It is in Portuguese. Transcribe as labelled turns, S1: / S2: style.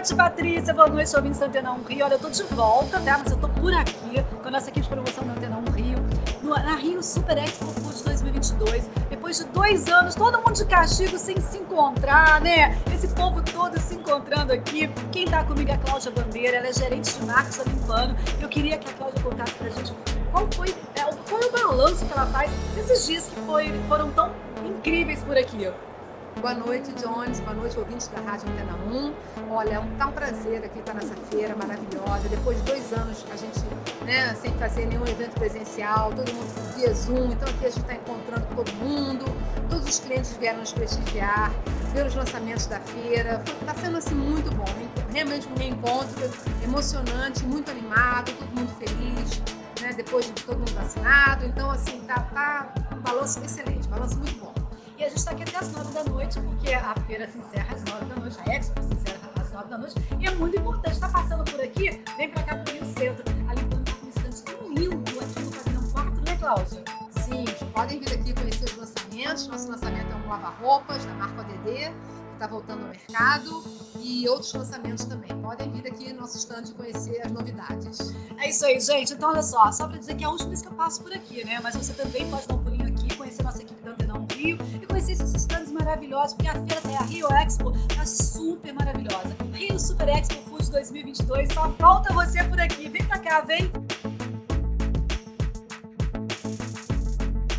S1: noite, Patrícia. Boa noite, ouvintes da Antena 1 Rio. Olha, eu tô de volta, tá? Mas eu tô por aqui com a nossa equipe de promoção da Antena 1 Rio, no, na Rio Super Expo Food 2022. Depois de dois anos, todo mundo de castigo sem se encontrar, né? Esse povo todo se encontrando aqui. Quem tá comigo é a Cláudia Bandeira, ela é gerente de marketing da Limpano. Eu queria que a Cláudia contasse pra gente qual foi, é, qual foi o balanço que ela faz desses dias que foi, foram tão incríveis por aqui.
S2: Boa noite, Jones. Boa noite, ouvintes da Rádio Antena 1. Olha, é um tal prazer aqui estar nessa feira maravilhosa. Depois de dois anos a gente, né, sem fazer nenhum evento presencial, todo mundo via Zoom. Então aqui a gente está encontrando todo mundo. Todos os clientes vieram nos prestigiar, ver os lançamentos da feira. Está sendo assim muito bom. Realmente um reencontro emocionante, muito animado, todo mundo feliz. Né, depois de todo mundo vacinado. Então, assim, tá, tá um balanço excelente, um balanço muito bom.
S1: E a gente está aqui até as nove da noite, porque a feira se encerra às nove da noite, a Expo se encerra às nove da noite. E é muito importante, está passando por aqui, vem para cá pro Rio Centro. A Limpando está com um estante tão lindo aqui no Pavilhão 4, né, Cláudia?
S2: Sim, podem vir aqui conhecer os lançamentos. Nosso lançamento é um lava-roupas da marca ODD, que está voltando ao mercado, e outros lançamentos também. Podem vir aqui no nosso stand e conhecer as novidades.
S1: É isso aí, gente. Então, olha só, só para dizer que é a última vez que eu passo por aqui, né? Mas você também pode dar um pulinho aqui, conhecer nossa equipe da Antena 1 Rio e conhecer esses stands maravilhosos, porque a feira a Rio Expo tá super maravilhosa. Rio Super Expo Food 2022, só falta você por aqui. Vem pra cá, vem!